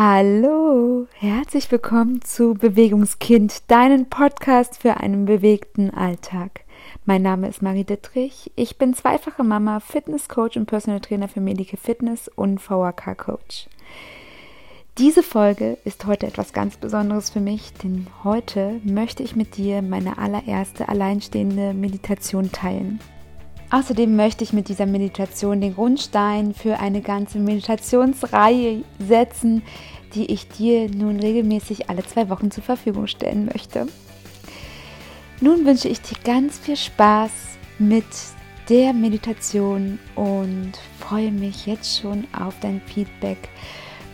Hallo, herzlich willkommen zu Bewegungskind, deinen Podcast für einen bewegten Alltag. Mein Name ist Marie Dittrich, ich bin zweifache Mama, Fitnesscoach und Personal Trainer für Medike Fitness und VHK Coach. Diese Folge ist heute etwas ganz Besonderes für mich, denn heute möchte ich mit dir meine allererste alleinstehende Meditation teilen. Außerdem möchte ich mit dieser Meditation den Grundstein für eine ganze Meditationsreihe setzen, die ich dir nun regelmäßig alle zwei Wochen zur Verfügung stellen möchte. Nun wünsche ich dir ganz viel Spaß mit der Meditation und freue mich jetzt schon auf dein Feedback.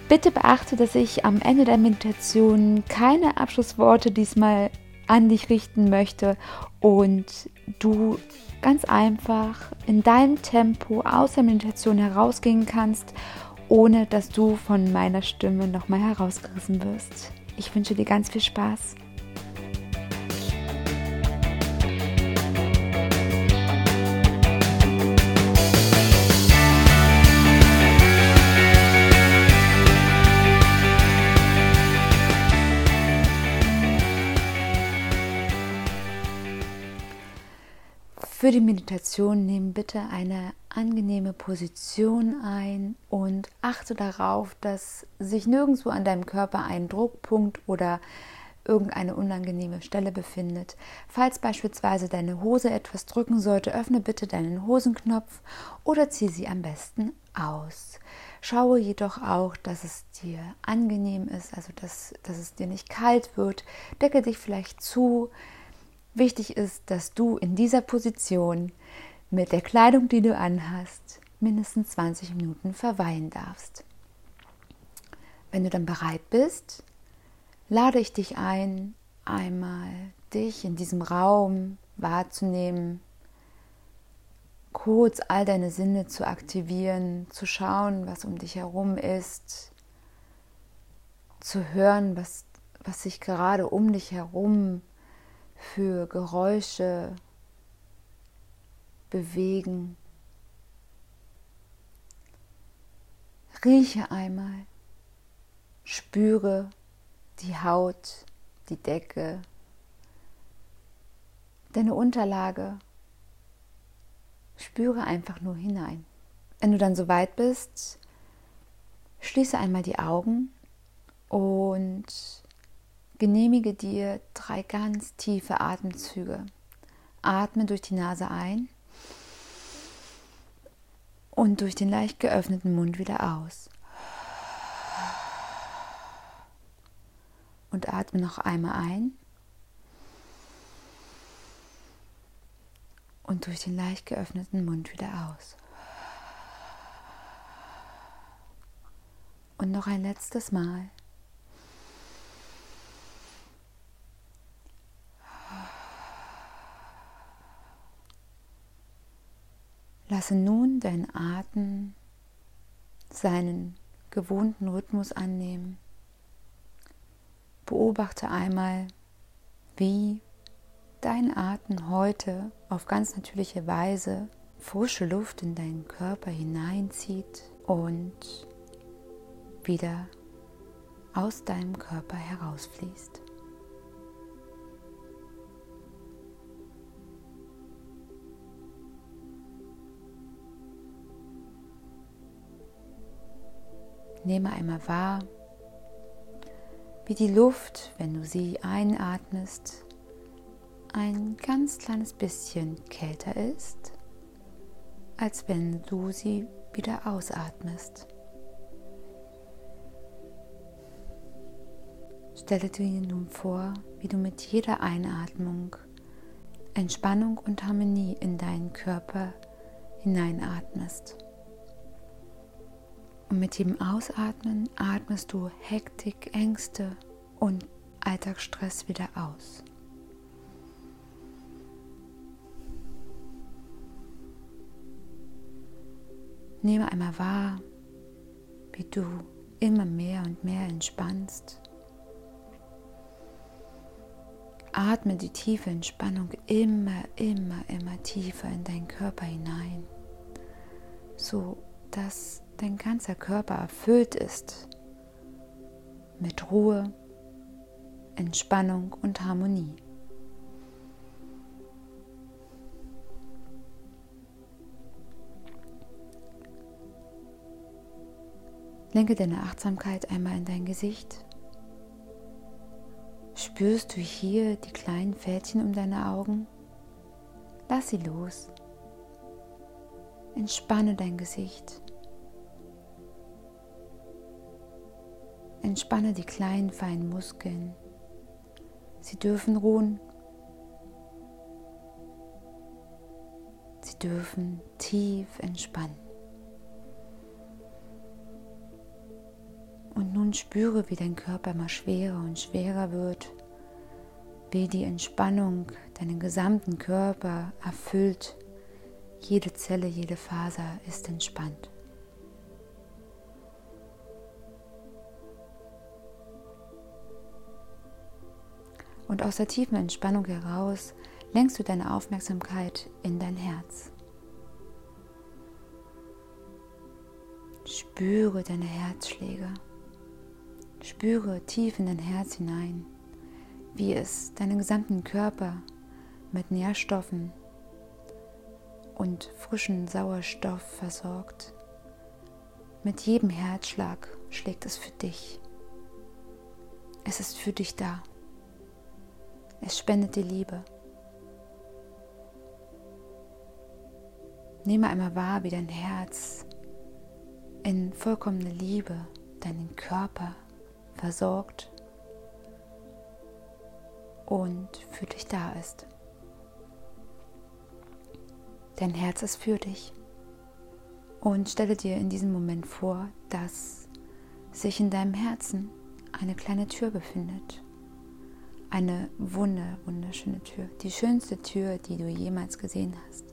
Bitte beachte, dass ich am Ende der Meditation keine Abschlussworte diesmal an dich richten möchte und du ganz einfach in deinem Tempo aus der Meditation herausgehen kannst, ohne dass du von meiner Stimme nochmal herausgerissen wirst. Ich wünsche dir ganz viel Spaß. Für die Meditation nimm bitte eine angenehme Position ein und achte darauf, dass sich nirgendwo an deinem Körper ein Druckpunkt oder irgendeine unangenehme Stelle befindet. Falls beispielsweise deine Hose etwas drücken sollte, öffne bitte deinen Hosenknopf oder zieh sie am besten aus. Schaue jedoch auch, dass es dir angenehm ist, also dass, dass es dir nicht kalt wird. Decke dich vielleicht zu, Wichtig ist, dass du in dieser Position mit der Kleidung, die du anhast, mindestens 20 Minuten verweilen darfst. Wenn du dann bereit bist, lade ich dich ein, einmal dich in diesem Raum wahrzunehmen, kurz all deine Sinne zu aktivieren, zu schauen, was um dich herum ist, zu hören, was, was sich gerade um dich herum für Geräusche bewegen. Rieche einmal, spüre die Haut, die Decke, deine Unterlage. Spüre einfach nur hinein. Wenn du dann soweit bist, schließe einmal die Augen und Genehmige dir drei ganz tiefe Atemzüge. Atme durch die Nase ein und durch den leicht geöffneten Mund wieder aus. Und atme noch einmal ein und durch den leicht geöffneten Mund wieder aus. Und noch ein letztes Mal. Lasse nun deinen Atem seinen gewohnten Rhythmus annehmen. Beobachte einmal, wie dein Atem heute auf ganz natürliche Weise frische Luft in deinen Körper hineinzieht und wieder aus deinem Körper herausfließt. Nehme einmal wahr, wie die Luft, wenn du sie einatmest, ein ganz kleines bisschen kälter ist, als wenn du sie wieder ausatmest. Stelle dir nun vor, wie du mit jeder Einatmung Entspannung und Harmonie in deinen Körper hineinatmest. Und mit jedem Ausatmen atmest du Hektik, Ängste und Alltagsstress wieder aus. Nehme einmal wahr, wie du immer mehr und mehr entspannst. Atme die tiefe Entspannung immer, immer, immer tiefer in deinen Körper hinein, so dass dein ganzer Körper erfüllt ist mit Ruhe, Entspannung und Harmonie. Lenke deine Achtsamkeit einmal in dein Gesicht. Spürst du hier die kleinen Fältchen um deine Augen? Lass sie los. Entspanne dein Gesicht. Entspanne die kleinen feinen Muskeln. Sie dürfen ruhen. Sie dürfen tief entspannen. Und nun spüre, wie dein Körper immer schwerer und schwerer wird, wie die Entspannung deinen gesamten Körper erfüllt. Jede Zelle, jede Faser ist entspannt. Und aus der tiefen Entspannung heraus lenkst du deine Aufmerksamkeit in dein Herz. Spüre deine Herzschläge. Spüre tief in dein Herz hinein, wie es deinen gesamten Körper mit Nährstoffen und frischen Sauerstoff versorgt. Mit jedem Herzschlag schlägt es für dich. Es ist für dich da. Es spendet dir Liebe. Nehme einmal wahr, wie dein Herz in vollkommene Liebe deinen Körper versorgt und für dich da ist. Dein Herz ist für dich. Und stelle dir in diesem Moment vor, dass sich in deinem Herzen eine kleine Tür befindet. Eine wunder, wunderschöne Tür. Die schönste Tür, die du jemals gesehen hast.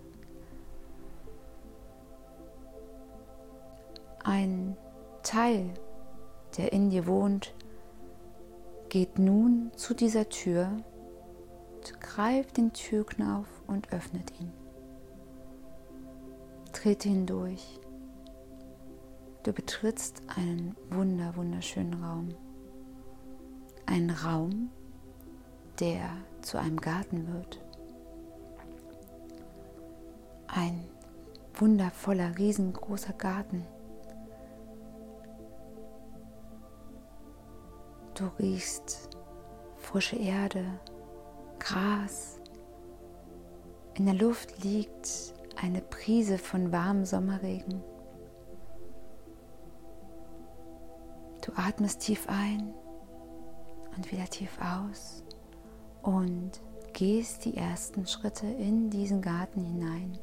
Ein Teil, der in dir wohnt, geht nun zu dieser Tür, greift den Türknauf und öffnet ihn. Trete hindurch. Du betrittst einen wunder, wunderschönen Raum. Ein Raum, der zu einem Garten wird. Ein wundervoller, riesengroßer Garten Du riechst frische Erde, Gras. In der Luft liegt eine Prise von warmem Sommerregen. Du atmest tief ein und wieder tief aus und gehst die ersten Schritte in diesen Garten hinein.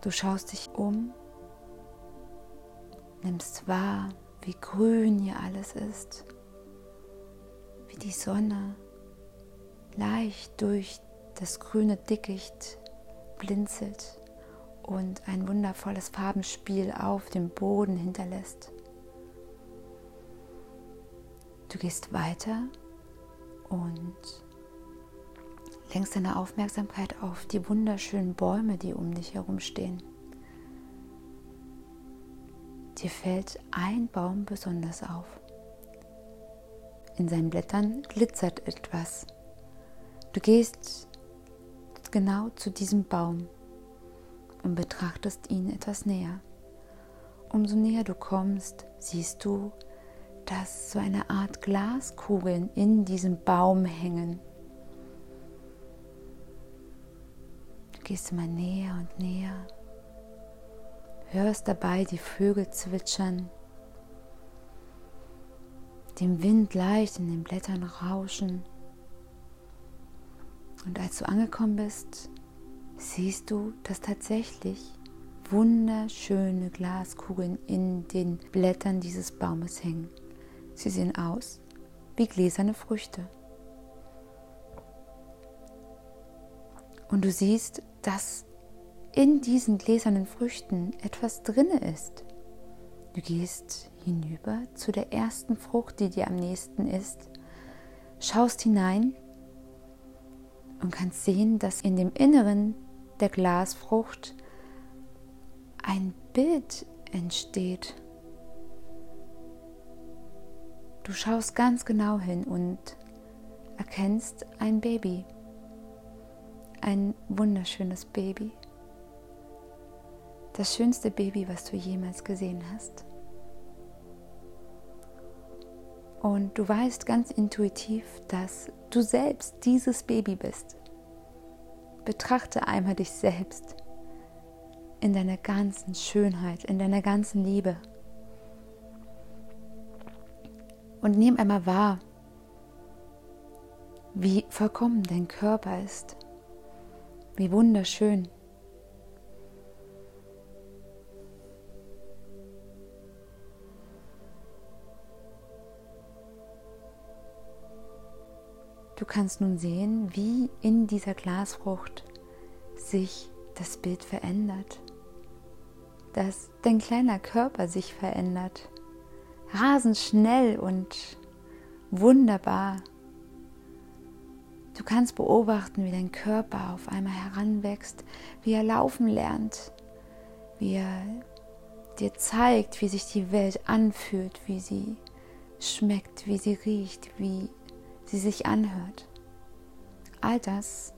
Du schaust dich um, nimmst wahr, wie grün hier alles ist, wie die Sonne leicht durch das grüne Dickicht blinzelt und ein wundervolles Farbenspiel auf dem Boden hinterlässt. Du gehst weiter und lenkst deine Aufmerksamkeit auf die wunderschönen Bäume, die um dich herum stehen. Dir fällt ein Baum besonders auf. In seinen Blättern glitzert etwas. Du gehst genau zu diesem Baum und betrachtest ihn etwas näher. Umso näher du kommst, siehst du, dass so eine Art Glaskugeln in diesem Baum hängen. Du gehst immer näher und näher hörst dabei die Vögel zwitschern, dem Wind leicht in den Blättern rauschen. Und als du angekommen bist, siehst du, dass tatsächlich wunderschöne Glaskugeln in den Blättern dieses Baumes hängen. Sie sehen aus wie gläserne Früchte. Und du siehst, dass in diesen gläsernen Früchten etwas drinne ist. Du gehst hinüber zu der ersten Frucht, die dir am nächsten ist, schaust hinein und kannst sehen, dass in dem Inneren der Glasfrucht ein Bild entsteht. Du schaust ganz genau hin und erkennst ein Baby. Ein wunderschönes Baby. Das schönste Baby, was du jemals gesehen hast. Und du weißt ganz intuitiv, dass du selbst dieses Baby bist. Betrachte einmal dich selbst in deiner ganzen Schönheit, in deiner ganzen Liebe. Und nimm einmal wahr, wie vollkommen dein Körper ist, wie wunderschön. Du kannst nun sehen, wie in dieser Glasfrucht sich das Bild verändert, dass dein kleiner Körper sich verändert, rasend schnell und wunderbar. Du kannst beobachten, wie dein Körper auf einmal heranwächst, wie er laufen lernt, wie er dir zeigt, wie sich die Welt anfühlt, wie sie schmeckt, wie sie riecht, wie sie sich anhört. All das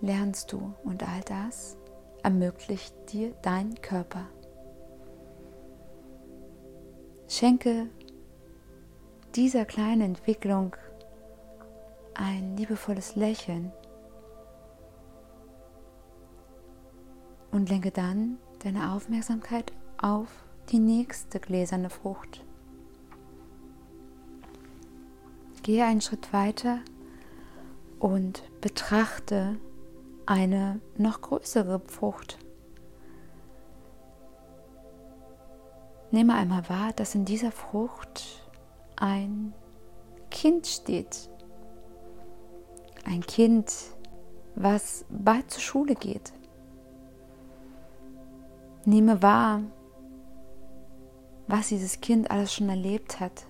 lernst du und all das ermöglicht dir dein Körper. Schenke dieser kleinen Entwicklung ein liebevolles Lächeln und lenke dann deine Aufmerksamkeit auf die nächste gläserne Frucht. Gehe einen Schritt weiter und betrachte eine noch größere Frucht. Nehme einmal wahr, dass in dieser Frucht ein Kind steht. Ein Kind, was bald zur Schule geht. Nehme wahr, was dieses Kind alles schon erlebt hat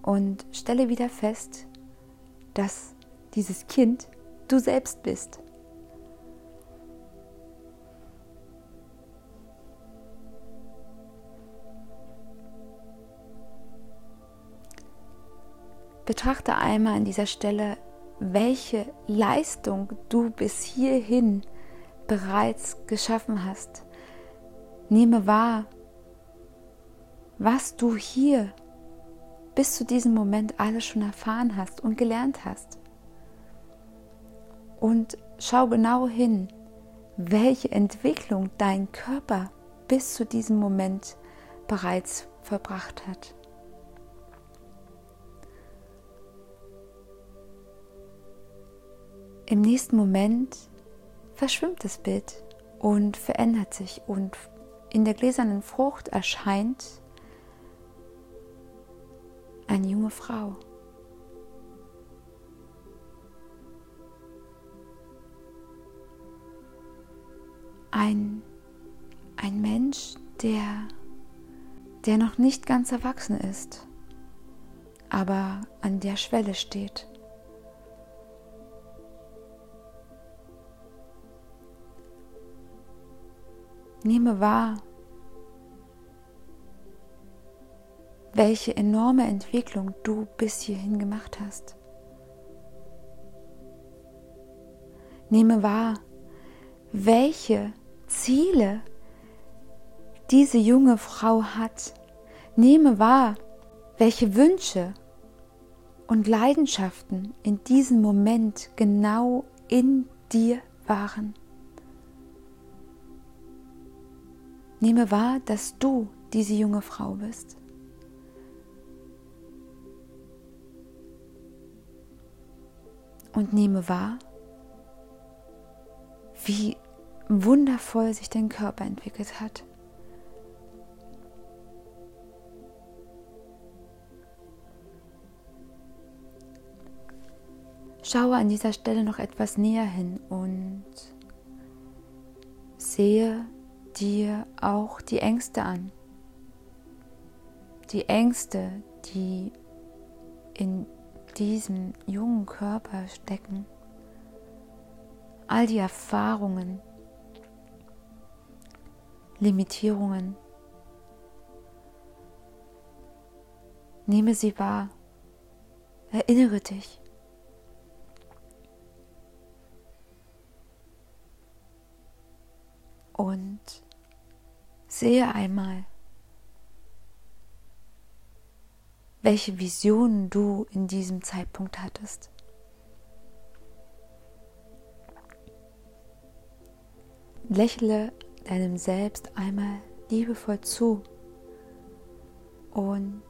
und stelle wieder fest, dass dieses Kind du selbst bist. Betrachte einmal an dieser Stelle, welche Leistung du bis hierhin bereits geschaffen hast. Nehme wahr, was du hier bis zu diesem Moment alles schon erfahren hast und gelernt hast. Und schau genau hin, welche Entwicklung dein Körper bis zu diesem Moment bereits verbracht hat. Im nächsten Moment verschwimmt das Bild und verändert sich und in der gläsernen Frucht erscheint eine junge Frau. Ein, ein Mensch, der, der noch nicht ganz erwachsen ist, aber an der Schwelle steht. Nehme wahr, welche enorme Entwicklung du bis hierhin gemacht hast. Nehme wahr, welche Ziele diese junge Frau hat. Nehme wahr, welche Wünsche und Leidenschaften in diesem Moment genau in dir waren. Nehme wahr, dass du diese junge Frau bist. und nehme wahr, wie wundervoll sich dein Körper entwickelt hat. Schaue an dieser Stelle noch etwas näher hin und sehe dir auch die Ängste an. Die Ängste, die in diesem jungen Körper stecken. All die Erfahrungen, Limitierungen, Nehme sie wahr. Erinnere dich. Und sehe einmal, welche Visionen du in diesem Zeitpunkt hattest. Lächle deinem Selbst einmal liebevoll zu und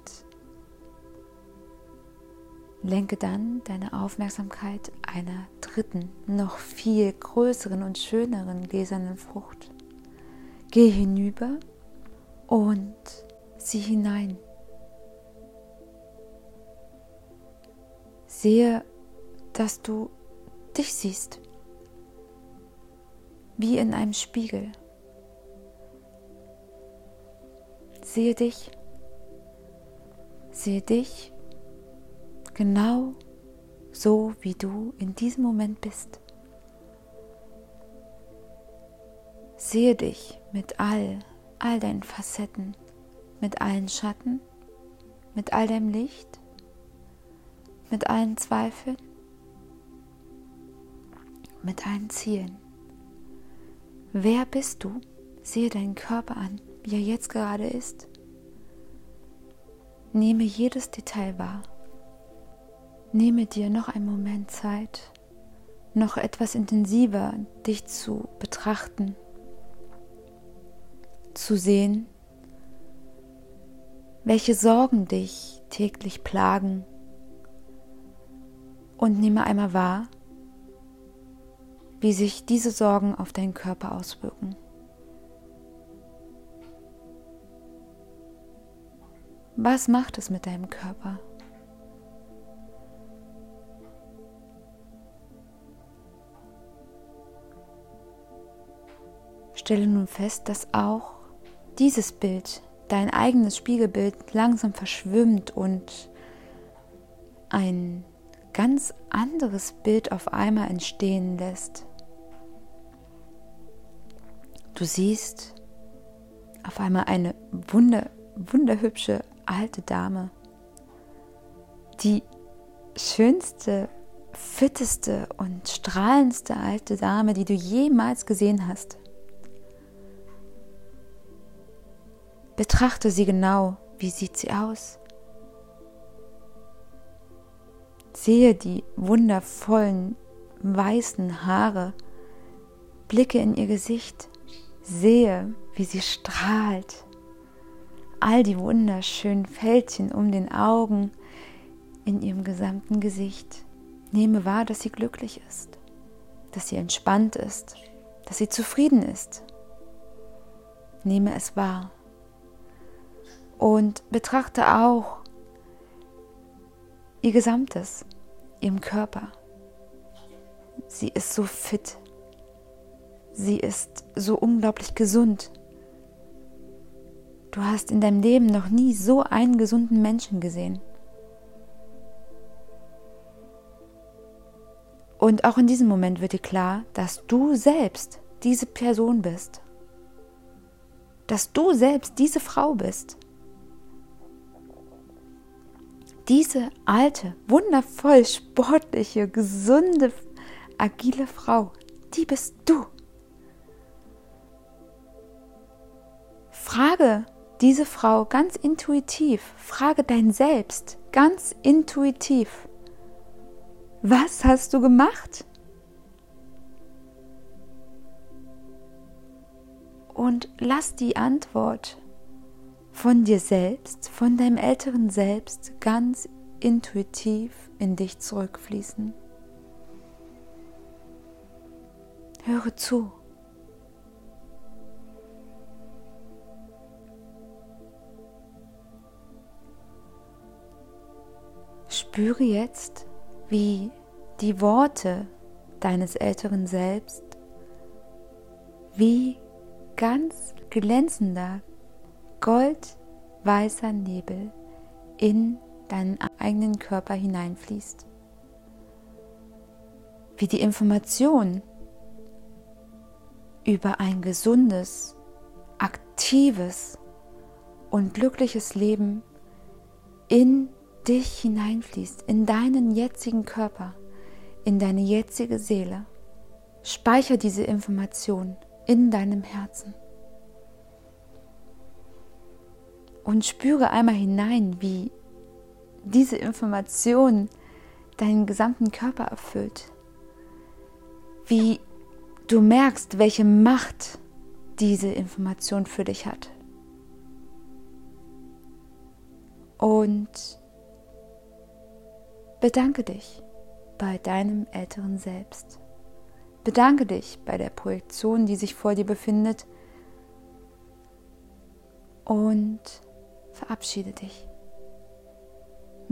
lenke dann deine Aufmerksamkeit einer dritten, noch viel größeren und schöneren gläsernen Frucht. Geh hinüber und sieh hinein. Sehe, dass du dich siehst wie in einem Spiegel. Sehe dich, sehe dich genau so, wie du in diesem Moment bist. Sehe dich mit all, all deinen Facetten, mit allen Schatten, mit all deinem Licht, mit allen Zweifeln, mit allen Zielen. Wer bist du? Sehe deinen Körper an, wie er jetzt gerade ist. Nehme jedes Detail wahr. Nehme dir noch einen Moment Zeit, noch etwas intensiver dich zu betrachten, zu sehen, welche Sorgen dich täglich plagen. Und nehme einmal wahr, wie sich diese Sorgen auf deinen Körper auswirken. Was macht es mit deinem Körper? Stelle nun fest, dass auch dieses Bild, dein eigenes Spiegelbild, langsam verschwimmt und ein ganz anderes Bild auf einmal entstehen lässt. Du siehst auf einmal eine wunder, wunderhübsche alte Dame. Die schönste, fitteste und strahlendste alte Dame, die du jemals gesehen hast. Betrachte sie genau. Wie sieht sie aus? Sehe die wundervollen weißen Haare, blicke in ihr Gesicht sehe, wie sie strahlt, all die wunderschönen Fältchen um den Augen in ihrem gesamten Gesicht. Nehme wahr, dass sie glücklich ist, dass sie entspannt ist, dass sie zufrieden ist. Nehme es wahr und betrachte auch ihr Gesamtes, ihrem Körper. Sie ist so fit, Sie ist so unglaublich gesund. Du hast in deinem Leben noch nie so einen gesunden Menschen gesehen. Und auch in diesem Moment wird dir klar, dass du selbst diese Person bist. Dass du selbst diese Frau bist. Diese alte, wundervoll sportliche, gesunde, agile Frau, die bist du. Frage diese Frau ganz intuitiv, frage dein Selbst ganz intuitiv, was hast du gemacht? Und lass die Antwort von dir selbst, von deinem älteren Selbst ganz intuitiv in dich zurückfließen. Höre zu. Spüre jetzt, wie die Worte deines älteren Selbst wie ganz glänzender, goldweißer Nebel in deinen eigenen Körper hineinfließt. Wie die Information über ein gesundes, aktives und glückliches Leben in dich hineinfließt, in deinen jetzigen Körper, in deine jetzige Seele. Speicher diese Information in deinem Herzen. Und spüre einmal hinein, wie diese Information deinen gesamten Körper erfüllt. Wie du merkst, welche Macht diese Information für dich hat. Und bedanke dich bei deinem älteren Selbst. Bedanke dich bei der Projektion, die sich vor dir befindet. Und verabschiede dich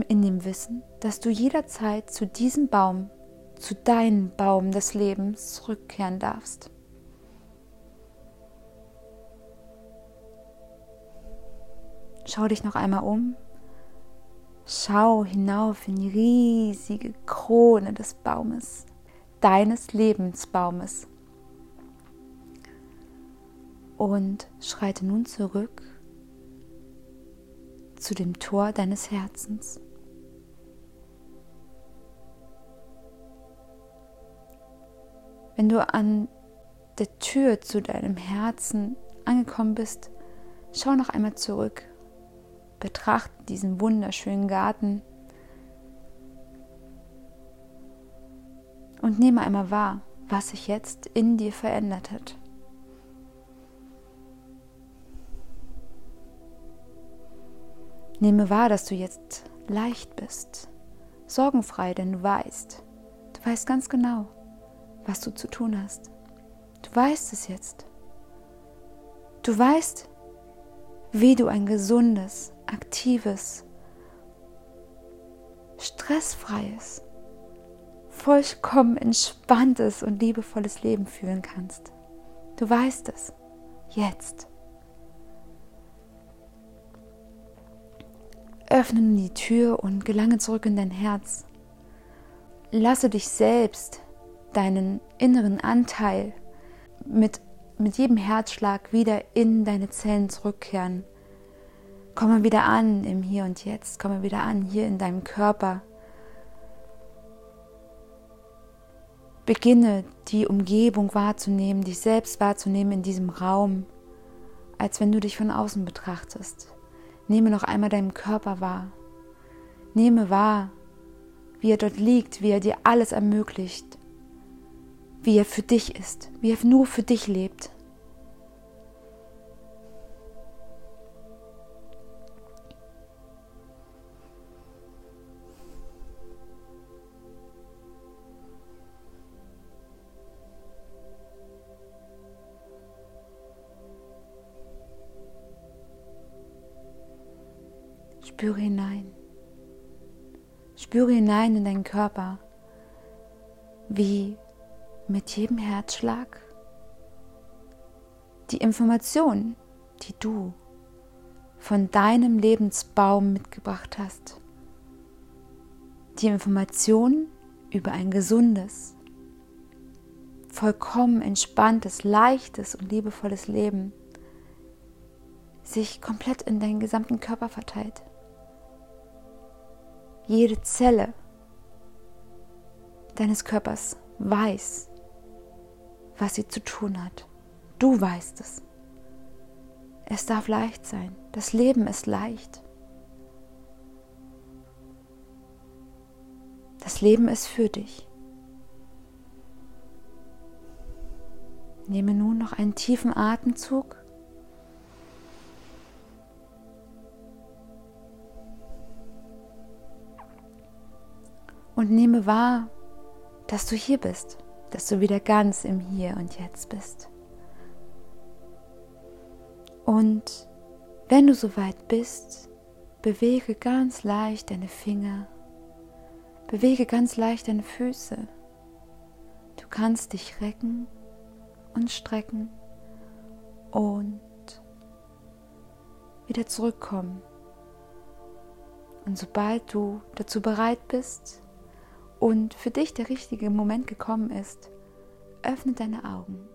in dem Wissen, dass du jederzeit zu diesem Baum, zu deinem Baum des Lebens zurückkehren darfst. Schau dich noch einmal um. Schau hinauf in die riesige Krone des Baumes, deines Lebensbaumes. Und schreite nun zurück zu dem Tor deines Herzens. Wenn du an der Tür zu deinem Herzen angekommen bist, schau noch einmal zurück. Betrachte diesen wunderschönen Garten und nehme einmal wahr, was sich jetzt in dir verändert hat. Nehme wahr, dass du jetzt leicht bist, sorgenfrei, denn du weißt, du weißt ganz genau, was du zu tun hast. Du weißt es jetzt. Du weißt, wie du ein gesundes, aktives, stressfreies, vollkommen entspanntes und liebevolles Leben führen kannst. Du weißt es. Jetzt. Öffne die Tür und gelange zurück in dein Herz. Lasse dich selbst deinen inneren Anteil mit, mit jedem Herzschlag wieder in deine Zellen zurückkehren. Komme wieder an im Hier und Jetzt, komme wieder an hier in deinem Körper. Beginne die Umgebung wahrzunehmen, dich selbst wahrzunehmen in diesem Raum, als wenn du dich von außen betrachtest. Nehme noch einmal deinen Körper wahr. Nehme wahr, wie er dort liegt, wie er dir alles ermöglicht, wie er für dich ist, wie er nur für dich lebt. Spüre hinein. Spüre hinein in deinen Körper, wie mit jedem Herzschlag die Information, die du von deinem Lebensbaum mitgebracht hast, die Information über ein gesundes, vollkommen entspanntes, leichtes und liebevolles Leben sich komplett in deinen gesamten Körper verteilt. Jede Zelle deines Körpers weiß, was sie zu tun hat. Du weißt es. Es darf leicht sein. Das Leben ist leicht. Das Leben ist für dich. Nehme nun noch einen tiefen Atemzug. Und nehme wahr, dass du hier bist dass du wieder ganz im Hier und Jetzt bist. Und wenn du soweit bist, bewege ganz leicht deine Finger, bewege ganz leicht deine Füße. Du kannst dich recken und strecken und wieder zurückkommen. Und sobald du dazu bereit bist, und für dich der richtige Moment gekommen ist, öffne deine Augen